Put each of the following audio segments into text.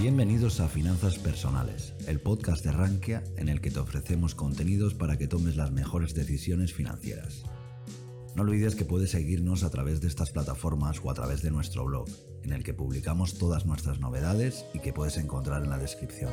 Bienvenidos a Finanzas Personales, el podcast de Rankia en el que te ofrecemos contenidos para que tomes las mejores decisiones financieras. No olvides que puedes seguirnos a través de estas plataformas o a través de nuestro blog, en el que publicamos todas nuestras novedades y que puedes encontrar en la descripción.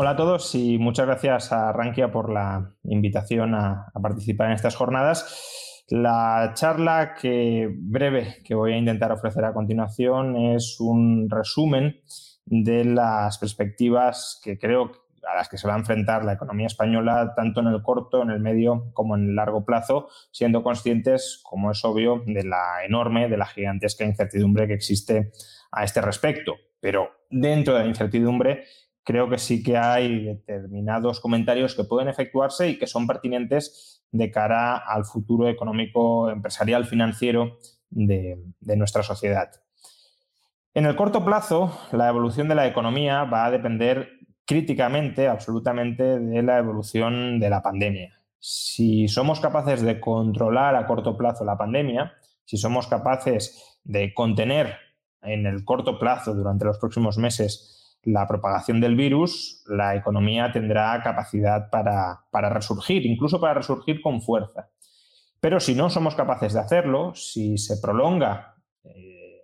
Hola a todos y muchas gracias a Rankia por la invitación a, participar en estas jornadas. La charla que breve que voy a intentar ofrecer a continuación es un resumen de las perspectivas que creo a las que se va a enfrentar la economía española tanto en el corto, en el medio como en el largo plazo, siendo conscientes, como es obvio, de la enorme, de la gigantesca incertidumbre que existe a este respecto. Pero dentro de la incertidumbre creo que sí que hay determinados comentarios que pueden efectuarse y que son pertinentes de cara al futuro económico, empresarial, financiero de, nuestra sociedad. En el corto plazo, la evolución de la economía va a depender críticamente, absolutamente, de la evolución de la pandemia. Si somos capaces de controlar a corto plazo la pandemia, si somos capaces de contener en el corto plazo durante los próximos meses la propagación del virus, la economía tendrá capacidad para, resurgir, incluso para resurgir con fuerza. Pero si no somos capaces de hacerlo, si se prolonga eh,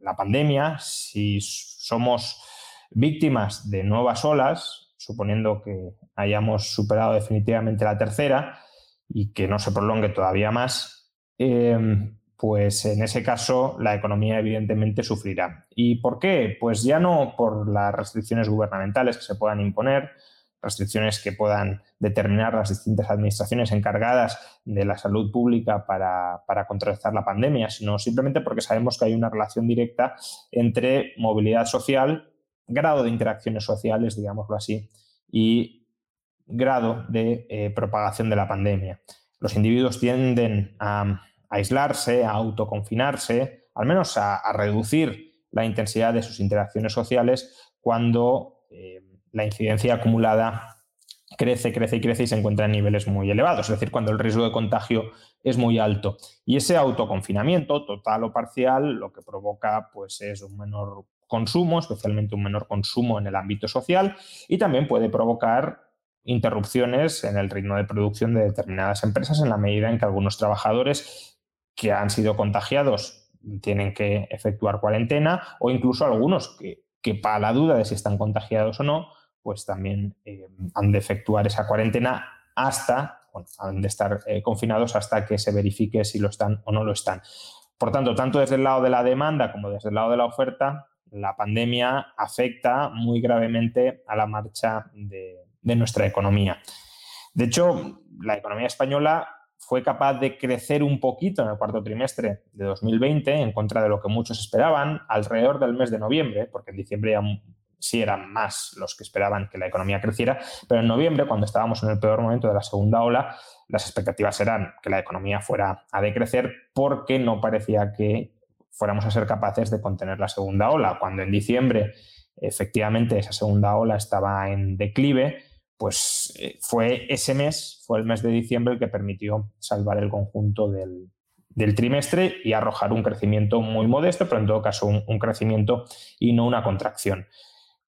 la pandemia, si somos víctimas de nuevas olas, suponiendo que hayamos superado definitivamente la tercera y que no se prolongue todavía más, eh, pues en ese caso la economía evidentemente sufrirá. ¿Y por qué? Pues ya no por las restricciones gubernamentales que se puedan imponer, restricciones que puedan determinar las distintas administraciones encargadas de la salud pública para, para, contrarrestar la pandemia, sino simplemente porque sabemos que hay una relación directa entre movilidad social, grado de interacciones sociales, digámoslo así, y grado de eh, propagación de la pandemia. Los individuos tienden a aislarse, a autoconfinarse, al menos a, reducir la intensidad de sus interacciones sociales cuando eh, la incidencia acumulada crece, crece y crece y se encuentra en niveles muy elevados, es decir, cuando el riesgo de contagio es muy alto. Y ese autoconfinamiento, total o parcial, lo que provoca pues, es un menor consumo, especialmente un menor consumo en el ámbito social, y también puede provocar interrupciones en el ritmo de producción de determinadas empresas en la medida en que algunos trabajadores que han sido contagiados tienen que efectuar cuarentena o incluso algunos que, para la duda de si están contagiados o no, pues también eh, han de efectuar esa cuarentena hasta, bueno, han de estar eh, confinados hasta que se verifique si lo están o no lo están. Por tanto, tanto desde el lado de la demanda como desde el lado de la oferta, la pandemia afecta muy gravemente a la marcha de nuestra economía. De hecho, la economía española fue capaz de crecer un poquito en el cuarto trimestre de 2020, en contra de lo que muchos esperaban, alrededor del mes de noviembre, porque en diciembre ya sí eran más los que esperaban que la economía creciera, pero en noviembre, cuando estábamos en el peor momento de la segunda ola, las expectativas eran que la economía fuera a decrecer porque no parecía que fuéramos a ser capaces de contener la segunda ola. Cuando en diciembre efectivamente esa segunda ola estaba en declive, pues eh, fue ese mes, fue el mes de diciembre el que permitió salvar el conjunto del, trimestre y arrojar un crecimiento muy modesto, pero en todo caso un, crecimiento y no una contracción.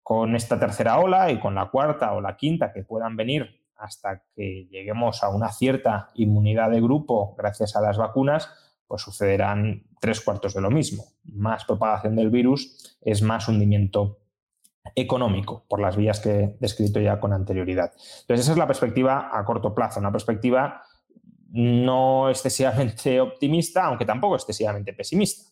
Con esta tercera ola y con la cuarta o la quinta que puedan venir hasta que lleguemos a una cierta inmunidad de grupo gracias a las vacunas, pues sucederán tres cuartos de lo mismo. Más propagación del virus es más hundimiento económico, por las vías que he descrito ya con anterioridad. Entonces, esa es la perspectiva a corto plazo, una perspectiva no excesivamente optimista, aunque tampoco excesivamente pesimista.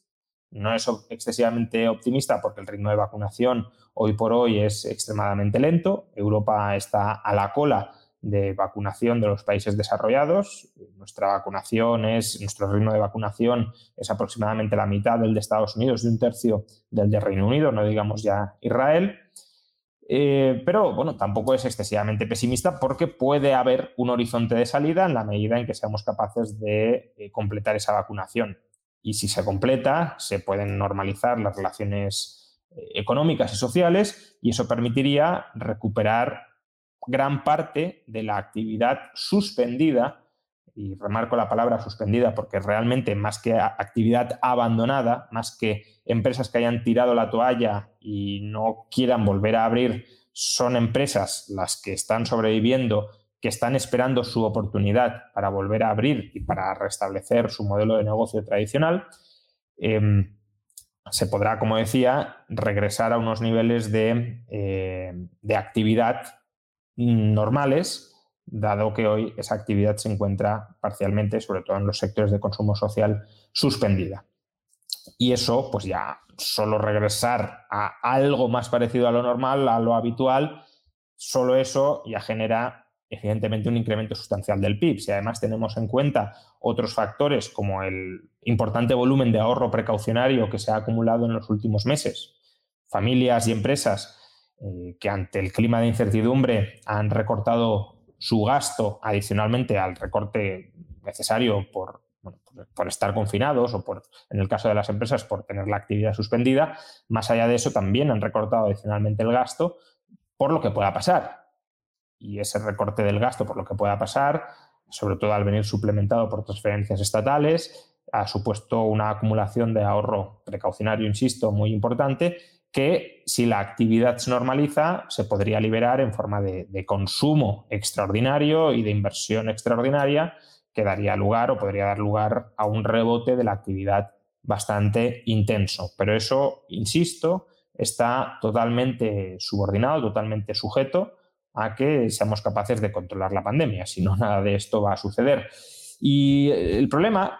No es excesivamente optimista porque el ritmo de vacunación hoy por hoy es extremadamente lento. Europa está a la cola de vacunación de los países desarrollados. Nuestra vacunación es, nuestro ritmo de vacunación es aproximadamente la mitad del de Estados Unidos y un tercio del de Reino Unido, no digamos ya Israel. Eh, pero bueno, tampoco es excesivamente pesimista porque puede haber un horizonte de salida en la medida en que seamos capaces de eh, completar esa vacunación. Y si se completa, se pueden normalizar las relaciones eh, económicas y sociales y eso permitiría recuperar gran parte de la actividad suspendida y remarco la palabra suspendida porque realmente más que actividad abandonada, más que empresas que hayan tirado la toalla y no quieran volver a abrir, son empresas las que están sobreviviendo, que están esperando su oportunidad para volver a abrir y para restablecer su modelo de negocio tradicional. Em, se podrá, como decía, regresar a unos niveles de, eh, de actividad normales dado que hoy esa actividad se encuentra parcialmente, sobre todo en los sectores de consumo social, suspendida. Y eso, pues ya solo regresar a algo más parecido a lo normal, a lo habitual, solo eso ya genera evidentemente un incremento sustancial del PIB. Si además tenemos en cuenta otros factores como el importante volumen de ahorro precaucionario que se ha acumulado en los últimos meses, familias y empresas eh, que ante el clima de incertidumbre han recortado su gasto adicionalmente al recorte necesario por, por, estar confinados o por, en el caso de las empresas, por tener la actividad suspendida, más allá de eso también han recortado adicionalmente el gasto por lo que pueda pasar. Y ese recorte del gasto por lo que pueda pasar, sobre todo al venir suplementado por transferencias estatales, ha supuesto una acumulación de ahorro precaucionario, insisto, muy importante que si la actividad se normaliza, se podría liberar en forma de, consumo extraordinario y de inversión extraordinaria que daría lugar o podría dar lugar a un rebote de la actividad bastante intenso. Pero eso, insisto, está totalmente subordinado, totalmente sujeto a que seamos capaces de controlar la pandemia. Si no, nada de esto va a suceder. Y el problema,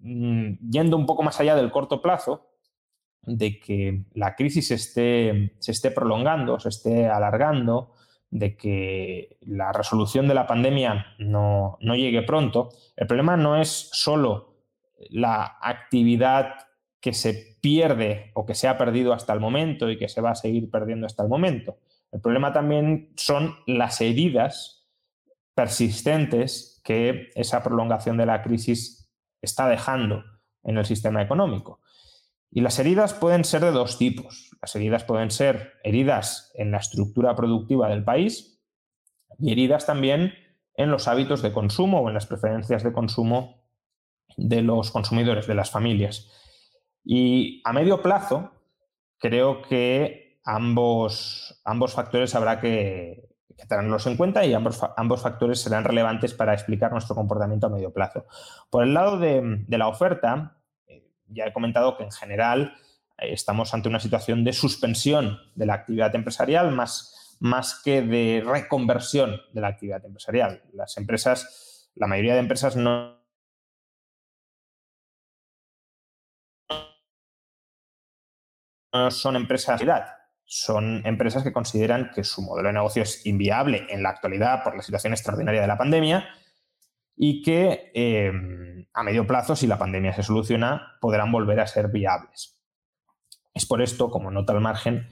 mm, yendo un poco más allá del corto plazo, de que la crisis se esté, se esté prolongando, se esté alargando, de que la resolución de la pandemia no, llegue pronto, el problema no es solo la actividad que se pierde o que se ha perdido hasta el momento y que se va a seguir perdiendo hasta el momento. El problema también son las heridas persistentes que esa prolongación de la crisis está dejando en el sistema económico. Y las heridas pueden ser de dos tipos. Las heridas pueden ser heridas en la estructura productiva del país y heridas también en los hábitos de consumo o en las preferencias de consumo de los consumidores, de las familias. Y a medio plazo, creo que ambos, ambos factores habrá que, tenerlos en cuenta y ambos, ambos, factores serán relevantes para explicar nuestro comportamiento a medio plazo. Por el lado de, de la oferta, ya he comentado que en general eh, estamos ante una situación de suspensión de la actividad empresarial más, más que de reconversión de la actividad empresarial. Las empresas, la mayoría de empresas no son empresas de son empresas que consideran que su modelo de negocio es inviable en la actualidad por la situación extraordinaria de la pandemia y que em, a medio plazo, si la pandemia se soluciona, podrán volver a ser viables. Es por esto, como nota al margen,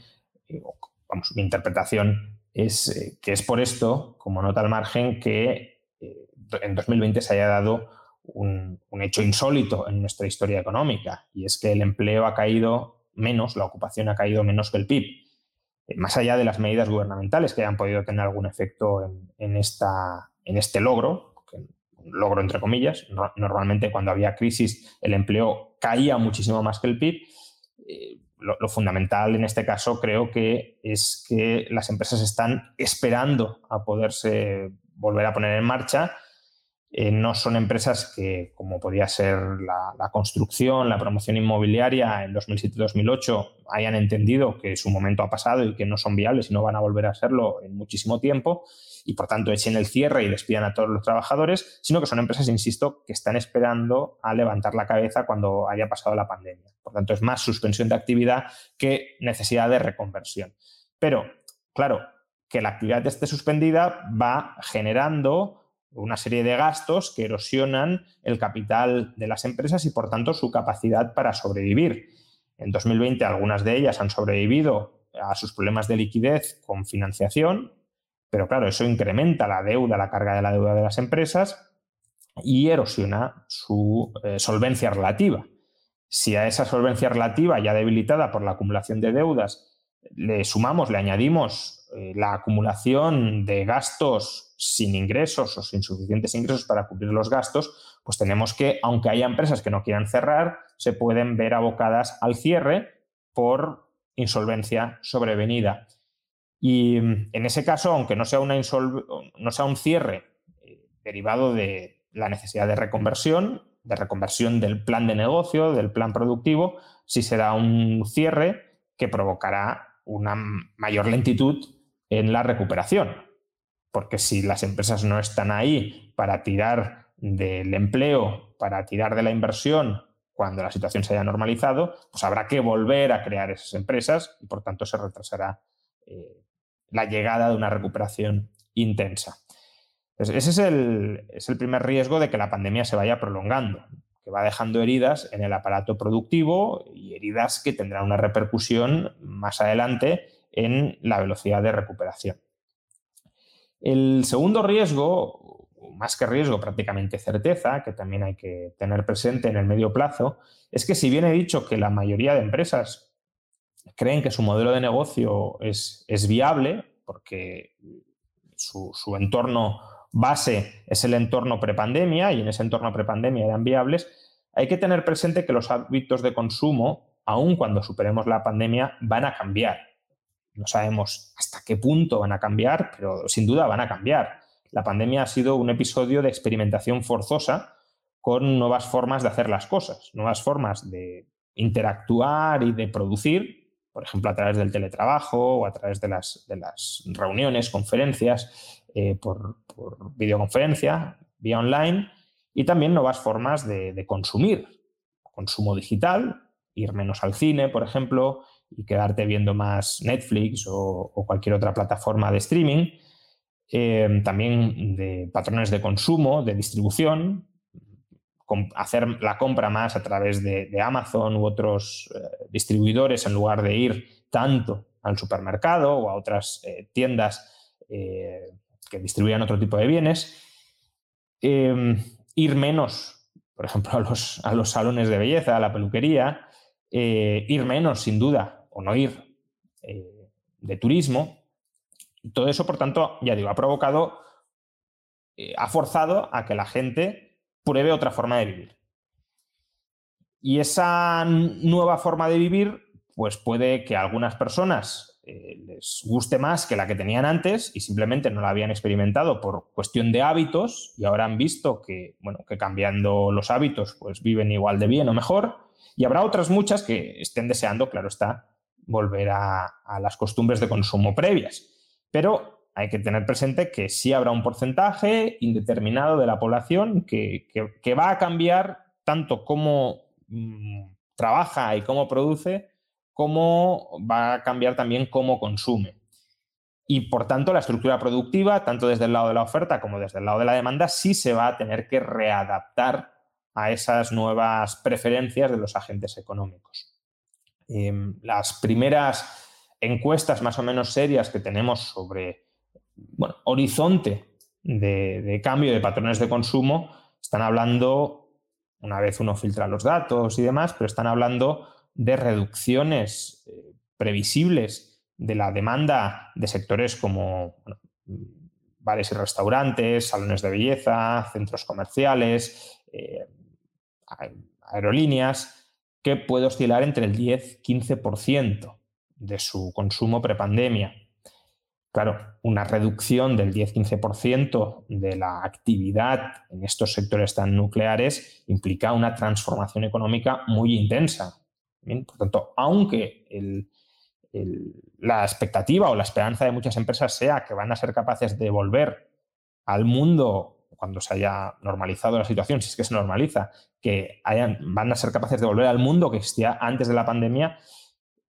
eh, vamos, mi interpretación es eh, que es por esto, como nota al margen, que eh, en 2020 se haya dado un, un, hecho insólito en nuestra historia económica, y es que el empleo ha caído menos, la ocupación ha caído menos que el PIB, más allá de las medidas gubernamentales que hayan podido tener algún efecto en, en, esta, en este logro, logro entre comillas. normalmente cuando había crisis el empleo caía muchísimo más que el PIB. Eh, lo, fundamental en este caso creo que es que las empresas están esperando a poderse volver a poner en marcha. Eh, no son empresas que, como podía ser la, la construcción, la promoción inmobiliaria en 2007-2008, hayan entendido que su momento ha pasado y que no son viables y no van a volver a serlo en muchísimo tiempo y por tanto echen el cierre y despidan a todos los trabajadores, sino que son empresas, insisto, que están esperando a levantar la cabeza cuando haya pasado la pandemia. Por tanto, es más suspensión de actividad que necesidad de reconversión. Pero, claro, que la actividad esté suspendida va generando una serie de gastos que erosionan el capital de las empresas y, por tanto, su capacidad para sobrevivir. En 2020 algunas de ellas han sobrevivido a sus problemas de liquidez con financiación, pero claro, eso incrementa la deuda, la carga de la deuda de las empresas y erosiona su eh, solvencia relativa. Si a esa solvencia relativa ya debilitada por la acumulación de deudas le sumamos, le añadimos eh, la acumulación de gastos sin ingresos o sin suficientes ingresos para cubrir los gastos, pues tenemos que, aunque haya empresas que no quieran cerrar, se pueden ver abocadas al cierre por insolvencia sobrevenida. Y mm, en ese caso, aunque no sea, una no sea un cierre eh, derivado de la necesidad de reconversión, de reconversión del plan de negocio, del plan productivo, sí será un cierre que provocará una mayor lentitud en la recuperación. Porque si las empresas no están ahí para tirar del empleo, para tirar de la inversión cuando la situación se haya normalizado, pues habrá que volver a crear esas empresas y por tanto se retrasará eh, la llegada de una recuperación intensa. ese es el, es el primer riesgo de que la pandemia se vaya prolongando, que va dejando heridas en el aparato productivo y heridas que tendrán una repercusión más adelante en la velocidad de recuperación. El segundo riesgo, más que riesgo, prácticamente certeza, que también hay que tener presente en el medio plazo, es que si bien he dicho que la mayoría de empresas creen que su modelo de negocio es, es viable, porque su, su entorno base es el entorno prepandemia y en ese entorno prepandemia eran viables, hay que tener presente que los hábitos de consumo, aun cuando superemos la pandemia, van a cambiar. No sabemos hasta qué punto van a cambiar, pero sin duda van a cambiar. La pandemia ha sido un episodio de experimentación forzosa con nuevas formas de hacer las cosas, nuevas formas de interactuar y de producir, por ejemplo, a través del teletrabajo o a través de las, de las reuniones, conferencias, eh, por, videoconferencia, vía online, y también nuevas formas de, consumir. Consumo digital, ir menos al cine, por ejemplo, y quedarte viendo más Netflix o, cualquier otra plataforma de streaming. Eh, también de patrones de consumo, de distribución, hacer la compra más a través de, Amazon u otros eh, distribuidores en lugar de ir tanto al supermercado o a otras tiendas que distribuyan otro tipo de bienes, em, ir menos, por ejemplo, a los, a los, salones de belleza, a la peluquería, eh, ir menos, sin duda, o no ir eh, de turismo. Todo eso, por tanto, ya digo, ha provocado, eh, ha forzado a que la gente pruebe otra forma de vivir. Y esa nueva forma de vivir, pues puede que algunas personas eh, les guste más que la que tenían antes y simplemente no la habían experimentado por cuestión de hábitos y ahora han visto que, bueno, que cambiando los hábitos pues viven igual de bien o mejor. Y habrá otras muchas que estén deseando, claro está, volver a, las costumbres de consumo previas. Pero hay que tener presente que sí habrá un porcentaje indeterminado de la población que, va a cambiar tanto cómo mm, trabaja y cómo produce cómo va a cambiar también cómo consume. Y por tanto, la estructura productiva, tanto desde el lado de la oferta como desde el lado de la demanda, sí se va a tener que readaptar a esas nuevas preferencias de los agentes económicos. Em, las primeras encuestas más o menos serias que tenemos sobre bueno, horizonte de, cambio de patrones de consumo están hablando, una vez uno filtra los datos y demás, pero están hablando de reducciones eh, previsibles de la demanda de sectores como bares y restaurantes, salones de belleza, centros comerciales, eh, aerolíneas, que puede oscilar entre el 10-15% de su consumo prepandemia. Claro, una reducción del 10-15% de la actividad en estos sectores tan nucleares implica una transformación económica muy intensa, por tanto, aunque la expectativa o la esperanza de muchas empresas sea que van a ser capaces de volver al mundo cuando se haya normalizado la situación, si es que se normaliza, que van a ser capaces de volver al mundo que existía antes de la pandemia,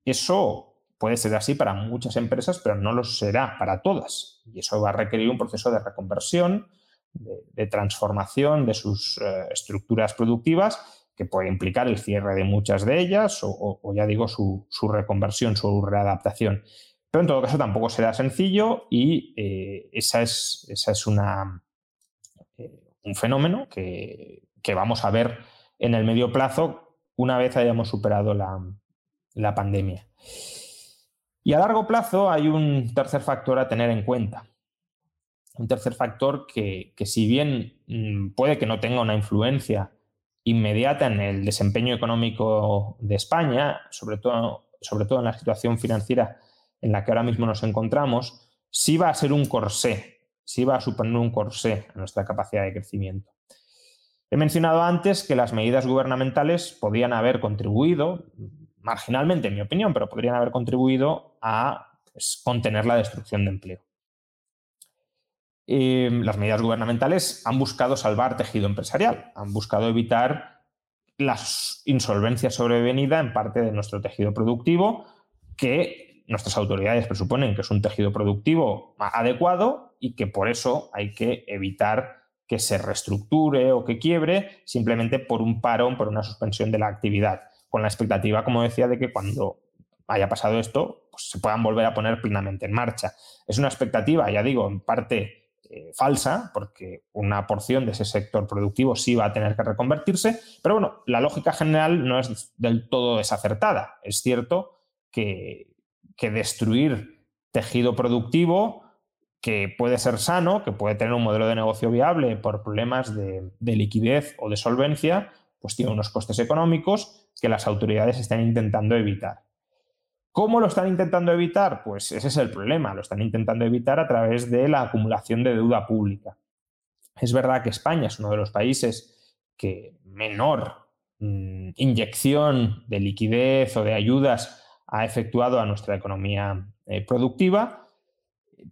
eso puede ser así para muchas empresas, pero no lo será para todas. Y eso va a requerir un proceso de reconversión, de, transformación de sus eh, estructuras productivas que puede implicar el cierre de muchas de ellas o, ya digo, su, reconversión, su readaptación. Pero en todo caso tampoco será sencillo y eh, esa es, una, eh, un fenómeno que, vamos a ver en el medio plazo una vez hayamos superado la pandemia. Y a largo plazo hay un tercer factor a tener en cuenta. Un tercer factor que, si bien mm, puede que no tenga una influencia inmediata en el desempeño económico de España, sobre todo, sobre todo en la situación financiera en la que ahora mismo nos encontramos, sí va a ser un corsé, sí va a suponer un corsé a nuestra capacidad de crecimiento. He mencionado antes que las medidas gubernamentales podían haber contribuido, marginalmente en mi opinión, pero podrían haber contribuido a pues, contener la destrucción de empleo. Em, las medidas gubernamentales han buscado salvar tejido empresarial, han buscado evitar las insolvencias sobrevenida en parte de nuestro tejido productivo, que nuestras autoridades presuponen que es un tejido productivo adecuado y que por eso hay que evitar que se reestructure o que quiebre simplemente por un parón, por una suspensión de la actividad, con la expectativa, como decía, de que cuando haya pasado esto, pues se puedan volver a poner plenamente en marcha. Es una expectativa, ya digo, en parte eh, falsa, porque una porción de ese sector productivo sí va a tener que reconvertirse, pero bueno, la lógica general no es del todo desacertada. Es cierto que, que destruir tejido productivo que puede ser sano, que puede tener un modelo de negocio viable por problemas de, liquidez o de solvencia, pues tiene unos costes económicos que las autoridades están intentando evitar. ¿Cómo lo están intentando evitar? Pues ese es el problema. Lo están intentando evitar a través de la acumulación de deuda pública. Es verdad que España es uno de los países que menor mm, inyección de liquidez o de ayudas ha efectuado a nuestra economía eh, productiva,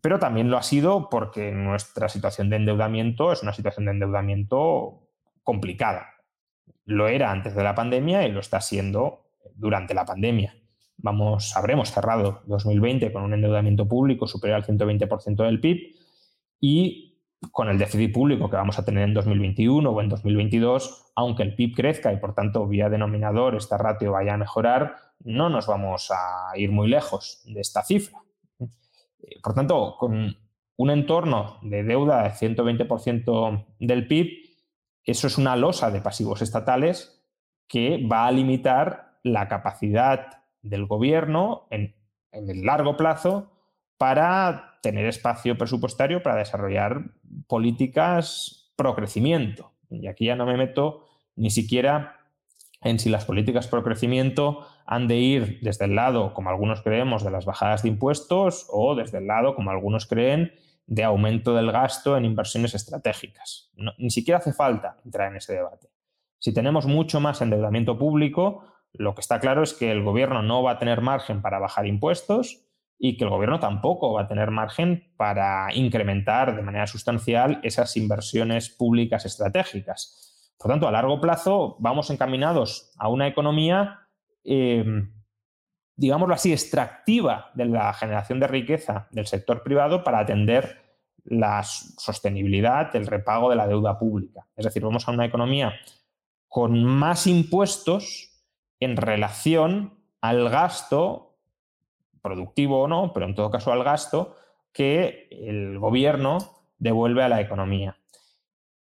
pero también lo ha sido porque nuestra situación de endeudamiento es una situación de endeudamiento complicada. Lo era antes de la pandemia y lo está siendo durante la pandemia. Vamos, habremos cerrado 2020 con un endeudamiento público superior al 120% del PIB y con el déficit público que vamos a tener en 2021 o en 2022, aunque el PIB crezca y por tanto vía denominador esta ratio vaya a mejorar, no nos vamos a ir muy lejos de esta cifra. Por tanto, con un entorno de deuda de 120% del PIB, eso es una losa de pasivos estatales que va a limitar la capacidad del gobierno en, el largo plazo para tener espacio presupuestario para desarrollar políticas pro crecimiento. Y aquí ya no me meto ni siquiera en si las políticas pro crecimiento han de ir desde el lado, como algunos creemos, de las bajadas de impuestos o desde el lado, como algunos creen, de aumento del gasto en inversiones estratégicas. ni siquiera hace falta entrar en ese debate. Si tenemos mucho más endeudamiento público, lo que está claro es que el gobierno no va a tener margen para bajar impuestos y que el gobierno tampoco va a tener margen para incrementar de manera sustancial esas inversiones públicas estratégicas. Por tanto, a largo plazo vamos encaminados a una economía eh, digámoslo así, extractiva de la generación de riqueza del sector privado para atender la sostenibilidad, el repago de la deuda pública. Es decir, vamos a una economía con más impuestos en relación al gasto, productivo o no, pero en todo caso al gasto que el gobierno devuelve a la economía.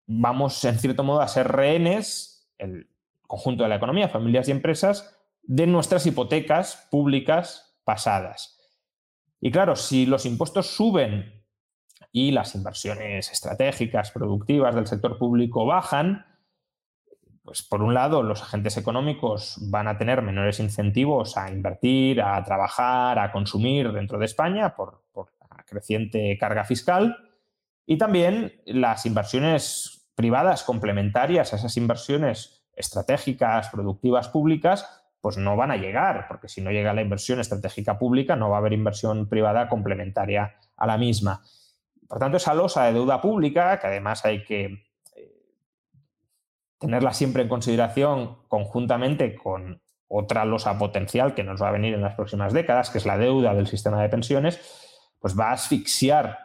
Vamos, en cierto modo, a ser rehenes, el conjunto de la economía, familias y empresas, de nuestras hipotecas públicas pasadas. Y claro, si los impuestos suben y las inversiones estratégicas, productivas del sector público bajan, pues por un lado los agentes económicos van a tener menores incentivos a invertir, a trabajar, a consumir dentro de España por, por la creciente carga fiscal y también las inversiones privadas complementarias a esas inversiones estratégicas, productivas públicas, pues no van a llegar, porque si no llega la inversión estratégica pública, no va a haber inversión privada complementaria a la misma. Por tanto, esa losa de deuda pública, que además hay que eh, tenerla siempre en consideración conjuntamente con otra losa potencial que nos va a venir en las próximas décadas, que es la deuda del sistema de pensiones, pues va a asfixiar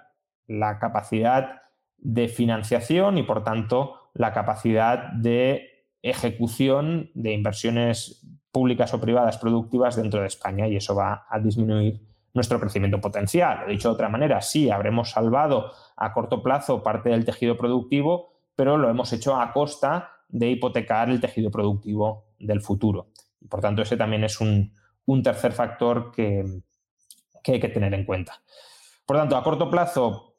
la capacidad de financiación y, por tanto, la capacidad de ejecución de inversiones públicas o privadas productivas dentro de España y eso va a disminuir nuestro crecimiento potencial. Lo dicho de otra manera, sí, habremos salvado a corto plazo parte del tejido productivo, pero lo hemos hecho a costa de hipotecar el tejido productivo del futuro. Por tanto, ese también es un, tercer factor que, que hay que tener en cuenta. Por tanto, a corto plazo,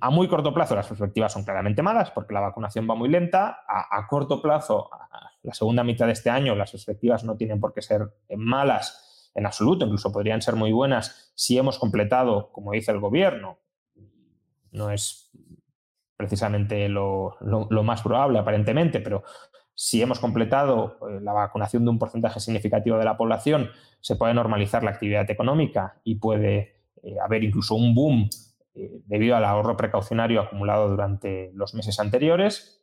a muy corto plazo, las perspectivas son claramente malas porque la vacunación va muy lenta. A, corto plazo, la segunda mitad de este año, las perspectivas no tienen por qué ser malas en absoluto, incluso podrían ser muy buenas si hemos completado, como dice el gobierno, no es precisamente lo, más probable aparentemente, pero si hemos completado eh, la vacunación de un porcentaje significativo de la población, se puede normalizar la actividad económica y puede eh, haber incluso un boom eh, debido al ahorro precaucionario acumulado durante los meses anteriores.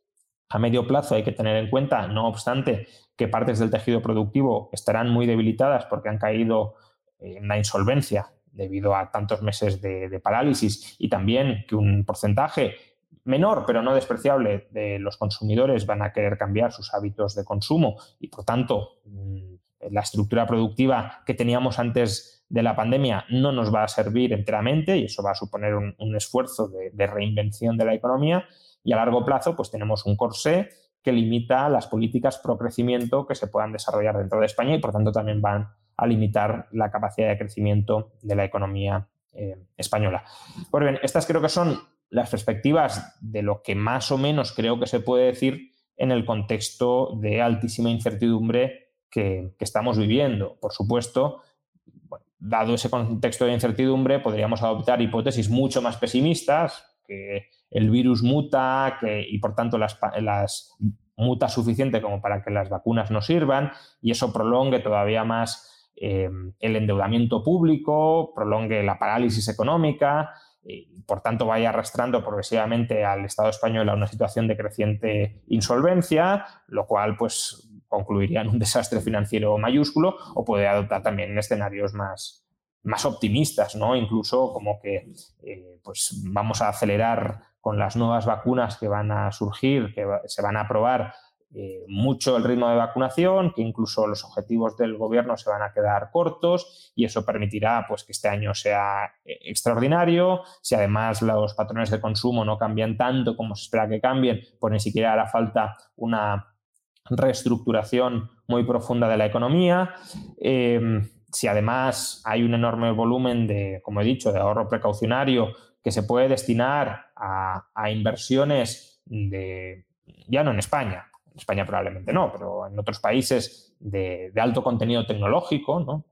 A medio plazo hay que tener en cuenta, no obstante, que partes del tejido productivo estarán muy debilitadas porque han caído en la insolvencia debido a tantos meses de, parálisis y también que un porcentaje menor, pero no despreciable, de los consumidores van a querer cambiar sus hábitos de consumo y, por tanto, mm, la estructura productiva que teníamos antes de la pandemia no nos va a servir enteramente y eso va a suponer un, esfuerzo de, reinvención de la economía y a largo plazo pues tenemos un corsé que limita las políticas pro crecimiento que se puedan desarrollar dentro de España y por tanto también van a limitar la capacidad de crecimiento de la economía eh, española. Pues bien, estas creo que son las perspectivas de lo que más o menos creo que se puede decir en el contexto de altísima incertidumbre que estamos viviendo. Por supuesto, dado ese contexto de incertidumbre, podríamos adoptar hipótesis mucho más pesimistas, que el virus muta que, y por tanto las, muta suficiente como para que las vacunas no sirvan y eso prolongue todavía más eh, el endeudamiento público, prolongue la parálisis económica y por tanto vaya arrastrando progresivamente al Estado español a una situación de creciente insolvencia, lo cual pues concluiría en un desastre financiero mayúsculo o puede adoptar también escenarios más, más optimistas, ¿no? Incluso como que eh, pues vamos a acelerar con las nuevas vacunas que van a surgir, que se van a aprobar eh, mucho el ritmo de vacunación, que incluso los objetivos del gobierno se van a quedar cortos y eso permitirá pues, que este año sea eh, extraordinario. Si además los patrones de consumo no cambian tanto como se espera que cambien, pues ni siquiera hará falta una reestructuración muy profunda de la economía. Eh, si además hay un enorme volumen de, como he dicho, de ahorro precaucionario que se puede destinar a, inversiones de, ya no en España, en España probablemente no, pero en otros países de, alto contenido tecnológico,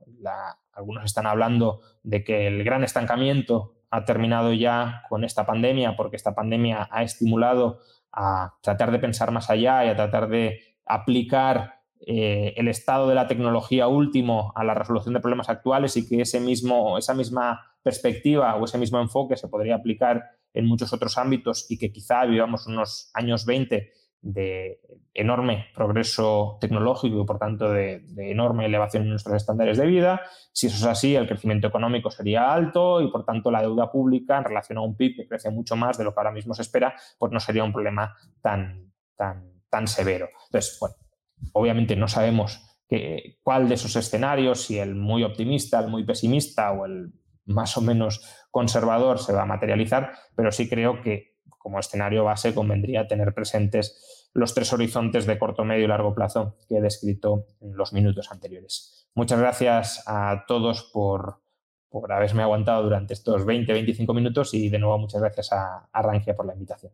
algunos están hablando de que el gran estancamiento ha terminado ya con esta pandemia porque esta pandemia ha estimulado a tratar de pensar más allá y a tratar de aplicar eh, el estado de la tecnología último a la resolución de problemas actuales y que ese mismo, esa misma perspectiva o ese mismo enfoque se podría aplicar en muchos otros ámbitos y que quizá vivamos unos años 20 de enorme progreso tecnológico y por tanto de, de, enorme elevación en nuestros estándares de vida. Si eso es así, el crecimiento económico sería alto y por tanto la deuda pública en relación a un PIB que crece mucho más de lo que ahora mismo se espera, pues no sería un problema tan, tan tan severo. Entonces, bueno, obviamente no sabemos cuál de esos escenarios, si el muy optimista, el muy pesimista o el más o menos conservador se va a materializar, pero sí creo que como escenario base convendría tener presentes los tres horizontes de corto, medio y largo plazo que he descrito en los minutos anteriores. Muchas gracias a todos por, por haberme aguantado durante estos 20-25 minutos y de nuevo muchas gracias a, a Rangia por la invitación.